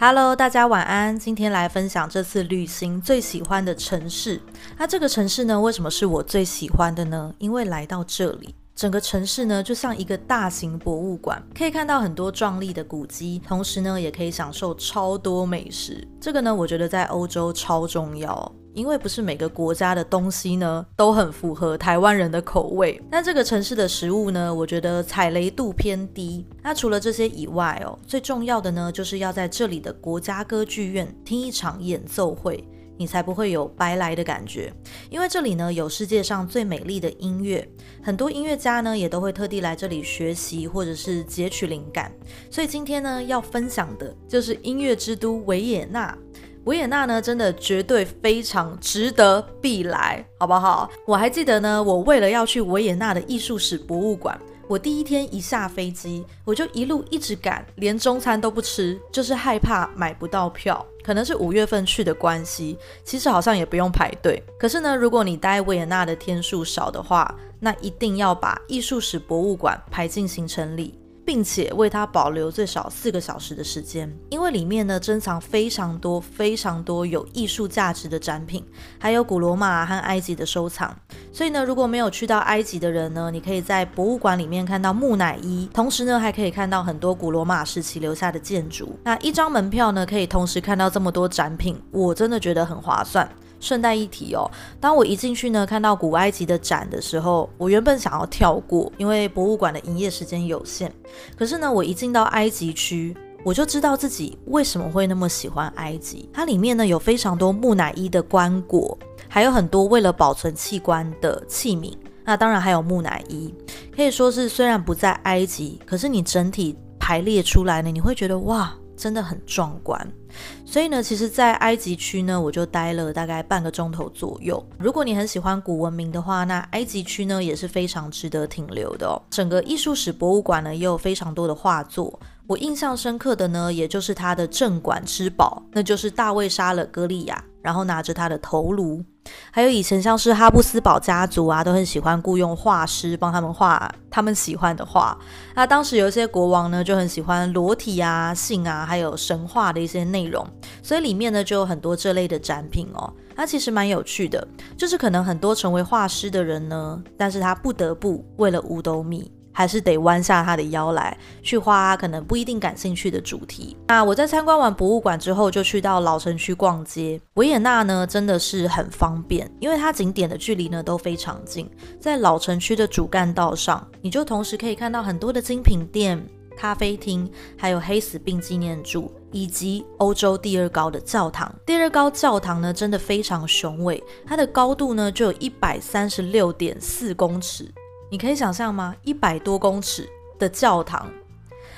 Hello，大家晚安。今天来分享这次旅行最喜欢的城市。那这个城市呢，为什么是我最喜欢的呢？因为来到这里，整个城市呢就像一个大型博物馆，可以看到很多壮丽的古迹，同时呢也可以享受超多美食。这个呢，我觉得在欧洲超重要。因为不是每个国家的东西呢都很符合台湾人的口味，那这个城市的食物呢，我觉得踩雷度偏低。那除了这些以外哦，最重要的呢，就是要在这里的国家歌剧院听一场演奏会，你才不会有白来的感觉。因为这里呢有世界上最美丽的音乐，很多音乐家呢也都会特地来这里学习或者是截取灵感。所以今天呢要分享的就是音乐之都维也纳。维也纳呢，真的绝对非常值得必来，好不好？我还记得呢，我为了要去维也纳的艺术史博物馆，我第一天一下飞机，我就一路一直赶，连中餐都不吃，就是害怕买不到票。可能是五月份去的关系，其实好像也不用排队。可是呢，如果你待维也纳的天数少的话，那一定要把艺术史博物馆排进行程里。并且为它保留最少四个小时的时间，因为里面呢珍藏非常多非常多有艺术价值的展品，还有古罗马和埃及的收藏。所以呢，如果没有去到埃及的人呢，你可以在博物馆里面看到木乃伊，同时呢还可以看到很多古罗马时期留下的建筑。那一张门票呢，可以同时看到这么多展品，我真的觉得很划算。顺带一提哦，当我一进去呢，看到古埃及的展的时候，我原本想要跳过，因为博物馆的营业时间有限。可是呢，我一进到埃及区，我就知道自己为什么会那么喜欢埃及。它里面呢有非常多木乃伊的棺椁，还有很多为了保存器官的器皿。那当然还有木乃伊，可以说是虽然不在埃及，可是你整体排列出来呢，你会觉得哇。真的很壮观，所以呢，其实，在埃及区呢，我就待了大概半个钟头左右。如果你很喜欢古文明的话，那埃及区呢也是非常值得停留的哦。整个艺术史博物馆呢也有非常多的画作，我印象深刻的呢，也就是它的镇馆之宝，那就是大卫杀了歌利亚，然后拿着他的头颅。还有以前像是哈布斯堡家族啊，都很喜欢雇佣画师帮他们画他们喜欢的画。那当时有一些国王呢，就很喜欢裸体啊、性啊，还有神话的一些内容，所以里面呢就有很多这类的展品哦。它其实蛮有趣的，就是可能很多成为画师的人呢，但是他不得不为了五斗米。还是得弯下他的腰来去画可能不一定感兴趣的主题。那我在参观完博物馆之后，就去到老城区逛街。维也纳呢真的是很方便，因为它景点的距离呢都非常近。在老城区的主干道上，你就同时可以看到很多的精品店、咖啡厅，还有黑死病纪念柱，以及欧洲第二高的教堂。第二高教堂呢真的非常雄伟，它的高度呢就有一百三十六点四公尺。你可以想象吗？一百多公尺的教堂，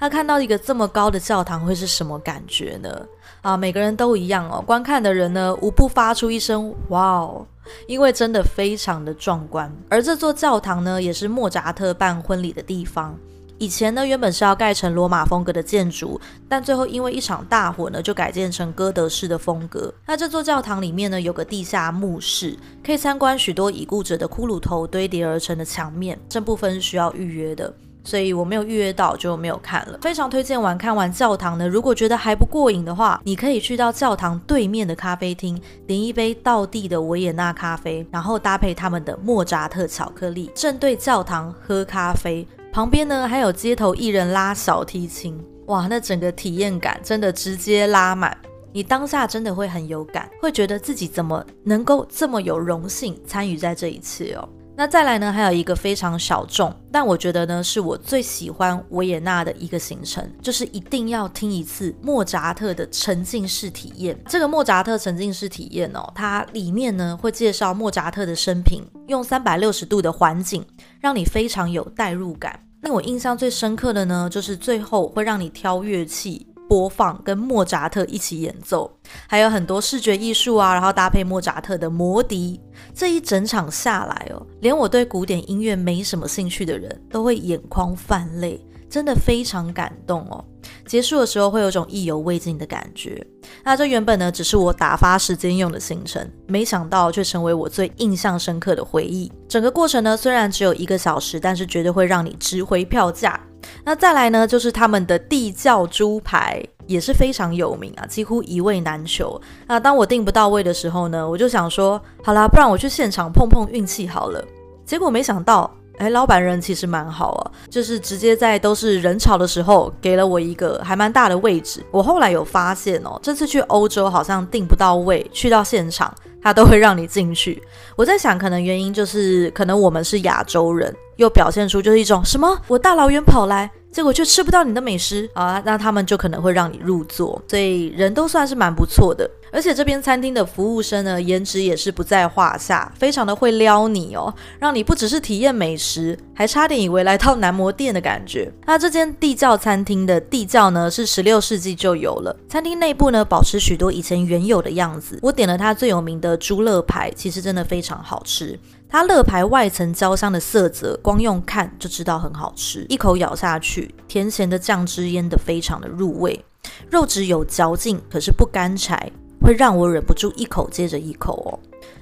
他看到一个这么高的教堂会是什么感觉呢？啊，每个人都一样哦。观看的人呢，无不发出一声“哇哦”，因为真的非常的壮观。而这座教堂呢，也是莫扎特办婚礼的地方。以前呢，原本是要盖成罗马风格的建筑，但最后因为一场大火呢，就改建成哥德式的风格。那这座教堂里面呢，有个地下墓室，可以参观许多已故者的骷髅头堆叠而成的墙面。这部分是需要预约的，所以我没有预约到，就没有看了。非常推荐完看完教堂呢，如果觉得还不过瘾的话，你可以去到教堂对面的咖啡厅，点一杯道地的维也纳咖啡，然后搭配他们的莫扎特巧克力，正对教堂喝咖啡。旁边呢还有街头艺人拉小提琴，哇，那整个体验感真的直接拉满，你当下真的会很有感，会觉得自己怎么能够这么有荣幸参与在这一切哦。那再来呢，还有一个非常小众，但我觉得呢是我最喜欢维也纳的一个行程，就是一定要听一次莫扎特的沉浸式体验。这个莫扎特沉浸式体验哦，它里面呢会介绍莫扎特的生平，用三百六十度的环境，让你非常有代入感。令我印象最深刻的呢，就是最后会让你挑乐器播放，跟莫扎特一起演奏，还有很多视觉艺术啊，然后搭配莫扎特的魔笛，这一整场下来哦，连我对古典音乐没什么兴趣的人都会眼眶泛泪。真的非常感动哦！结束的时候会有种意犹未尽的感觉。那这原本呢只是我打发时间用的行程，没想到却成为我最印象深刻的回忆。整个过程呢虽然只有一个小时，但是绝对会让你值回票价。那再来呢就是他们的地窖猪排也是非常有名啊，几乎一位难求。那当我订不到位的时候呢，我就想说，好啦，不然我去现场碰碰运气好了。结果没想到。哎，老板人其实蛮好啊，就是直接在都是人潮的时候给了我一个还蛮大的位置。我后来有发现哦，这次去欧洲好像订不到位，去到现场他都会让你进去。我在想，可能原因就是可能我们是亚洲人，又表现出就是一种什么我大老远跑来。结果却吃不到你的美食啊，那他们就可能会让你入座，所以人都算是蛮不错的。而且这边餐厅的服务生呢，颜值也是不在话下，非常的会撩你哦，让你不只是体验美食，还差点以为来到男模店的感觉。那这间地窖餐厅的地窖呢，是十六世纪就有了，餐厅内部呢保持许多以前原有的样子。我点了它最有名的猪肋排，其实真的非常好吃。它乐牌外层焦香的色泽，光用看就知道很好吃。一口咬下去，甜咸的酱汁腌得非常的入味，肉质有嚼劲，可是不干柴，会让我忍不住一口接着一口哦。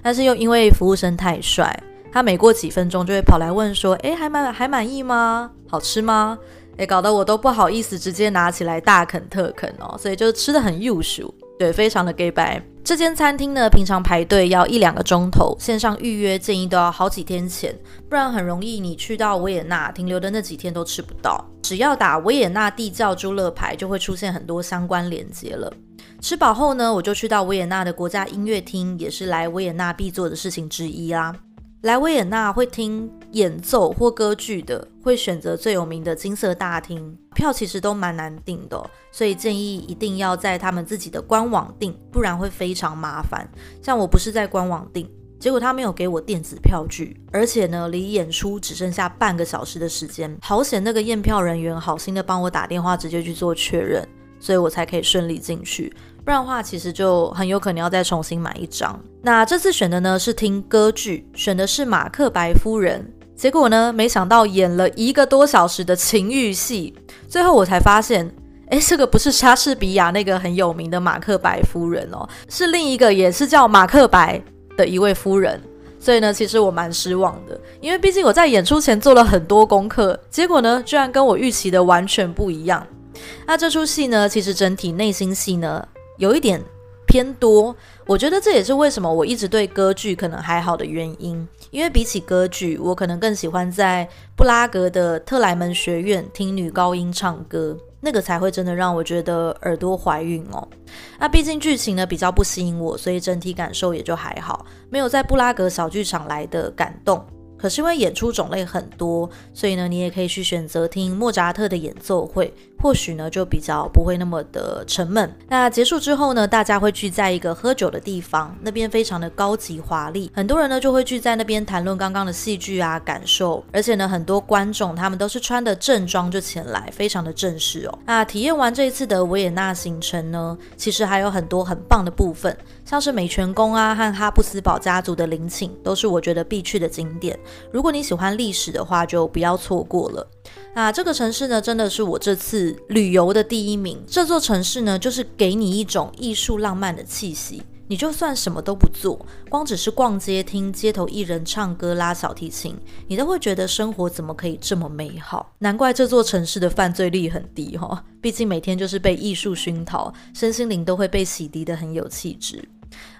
但是又因为服务生太帅，他每过几分钟就会跑来问说：“哎，还满还满意吗？好吃吗？”哎，搞得我都不好意思直接拿起来大啃特啃哦，所以就吃的很幼熟。对，非常的 gay 白。这间餐厅呢，平常排队要一两个钟头，线上预约建议都要好几天前，不然很容易你去到维也纳停留的那几天都吃不到。只要打维也纳地窖猪肋排，就会出现很多相关连接了。吃饱后呢，我就去到维也纳的国家音乐厅，也是来维也纳必做的事情之一啦。来维也纳会听演奏或歌剧的，会选择最有名的金色大厅，票其实都蛮难订的，所以建议一定要在他们自己的官网订，不然会非常麻烦。像我不是在官网订，结果他没有给我电子票据，而且呢，离演出只剩下半个小时的时间，好险那个验票人员好心的帮我打电话直接去做确认，所以我才可以顺利进去。不然的话，其实就很有可能要再重新买一张。那这次选的呢是听歌剧，选的是《马克白夫人》。结果呢，没想到演了一个多小时的情欲戏，最后我才发现，哎，这个不是莎士比亚那个很有名的马克白夫人哦，是另一个也是叫马克白的一位夫人。所以呢，其实我蛮失望的，因为毕竟我在演出前做了很多功课，结果呢，居然跟我预期的完全不一样。那这出戏呢，其实整体内心戏呢。有一点偏多，我觉得这也是为什么我一直对歌剧可能还好的原因。因为比起歌剧，我可能更喜欢在布拉格的特莱门学院听女高音唱歌，那个才会真的让我觉得耳朵怀孕哦。那毕竟剧情呢比较不吸引我，所以整体感受也就还好，没有在布拉格小剧场来的感动。可是因为演出种类很多，所以呢，你也可以去选择听莫扎特的演奏会，或许呢就比较不会那么的沉闷。那结束之后呢，大家会聚在一个喝酒的地方，那边非常的高级华丽，很多人呢就会聚在那边谈论刚刚的戏剧啊感受，而且呢很多观众他们都是穿的正装就前来，非常的正式哦。那体验完这一次的维也纳行程呢，其实还有很多很棒的部分，像是美泉宫啊和哈布斯堡家族的陵寝，都是我觉得必去的景点。如果你喜欢历史的话，就不要错过了。那这个城市呢，真的是我这次旅游的第一名。这座城市呢，就是给你一种艺术浪漫的气息。你就算什么都不做，光只是逛街、听街头艺人唱歌、拉小提琴，你都会觉得生活怎么可以这么美好？难怪这座城市的犯罪率很低哈。毕竟每天就是被艺术熏陶，身心灵都会被洗涤的很有气质。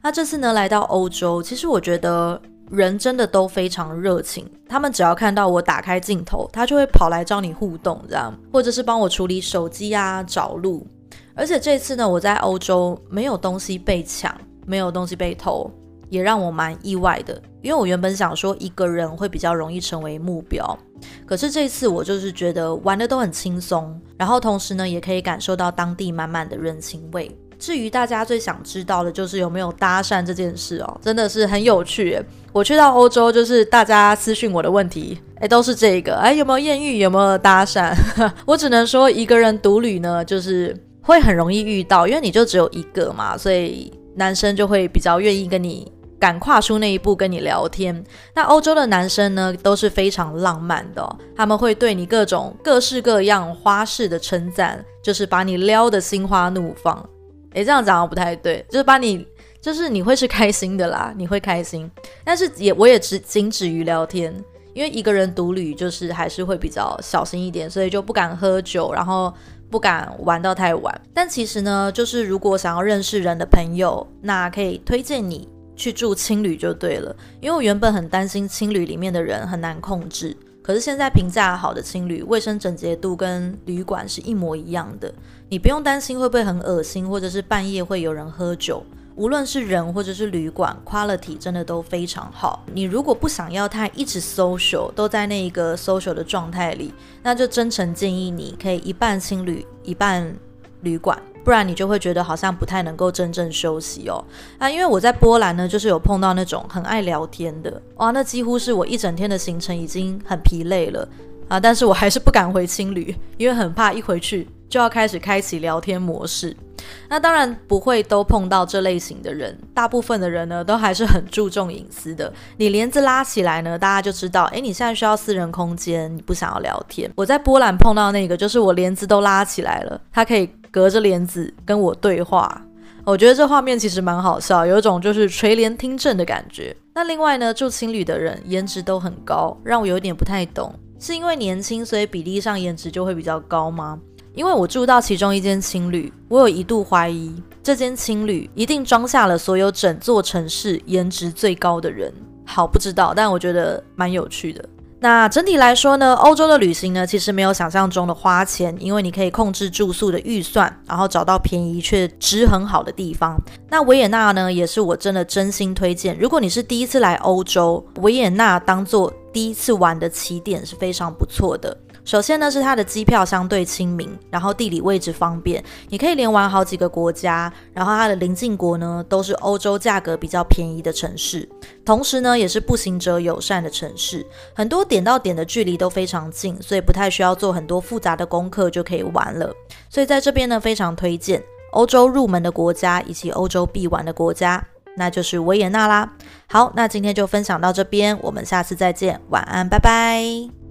那这次呢，来到欧洲，其实我觉得。人真的都非常热情，他们只要看到我打开镜头，他就会跑来找你互动，这样，或者是帮我处理手机啊、找路。而且这次呢，我在欧洲没有东西被抢，没有东西被偷，也让我蛮意外的。因为我原本想说一个人会比较容易成为目标，可是这次我就是觉得玩的都很轻松，然后同时呢，也可以感受到当地满满的人情味。至于大家最想知道的，就是有没有搭讪这件事哦，真的是很有趣。我去到欧洲，就是大家私讯我的问题，哎，都是这个，哎，有没有艳遇，有没有搭讪？我只能说，一个人独旅呢，就是会很容易遇到，因为你就只有一个嘛，所以男生就会比较愿意跟你敢跨出那一步跟你聊天。那欧洲的男生呢，都是非常浪漫的，他们会对你各种各式各样花式的称赞，就是把你撩得心花怒放。哎，这样讲不太对，就是把你。就是你会是开心的啦，你会开心，但是也我也只仅止于聊天，因为一个人独旅就是还是会比较小心一点，所以就不敢喝酒，然后不敢玩到太晚。但其实呢，就是如果想要认识人的朋友，那可以推荐你去住青旅就对了。因为我原本很担心青旅里面的人很难控制，可是现在评价好的青旅，卫生整洁度跟旅馆是一模一样的，你不用担心会不会很恶心，或者是半夜会有人喝酒。无论是人或者是旅馆，quality 真的都非常好。你如果不想要太一直 social，都在那一个 social 的状态里，那就真诚建议你可以一半青旅，一半旅馆，不然你就会觉得好像不太能够真正休息哦。啊，因为我在波兰呢，就是有碰到那种很爱聊天的，哇，那几乎是我一整天的行程已经很疲累了啊，但是我还是不敢回青旅，因为很怕一回去就要开始开启聊天模式。那当然不会都碰到这类型的人，大部分的人呢都还是很注重隐私的。你帘子拉起来呢，大家就知道，诶，你现在需要私人空间，你不想要聊天。我在波兰碰到那个，就是我帘子都拉起来了，他可以隔着帘子跟我对话。我觉得这画面其实蛮好笑，有一种就是垂帘听政的感觉。那另外呢，住青旅的人颜值都很高，让我有点不太懂，是因为年轻所以比例上颜值就会比较高吗？因为我住到其中一间青旅，我有一度怀疑这间青旅一定装下了所有整座城市颜值最高的人。好，不知道，但我觉得蛮有趣的。那整体来说呢，欧洲的旅行呢，其实没有想象中的花钱，因为你可以控制住宿的预算，然后找到便宜却值很好的地方。那维也纳呢，也是我真的真心推荐。如果你是第一次来欧洲，维也纳当做第一次玩的起点是非常不错的。首先呢，是它的机票相对亲民，然后地理位置方便，你可以连玩好几个国家。然后它的邻近国呢，都是欧洲价格比较便宜的城市，同时呢，也是步行者友善的城市，很多点到点的距离都非常近，所以不太需要做很多复杂的功课就可以玩了。所以在这边呢，非常推荐欧洲入门的国家以及欧洲必玩的国家，那就是维也纳啦。好，那今天就分享到这边，我们下次再见，晚安，拜拜。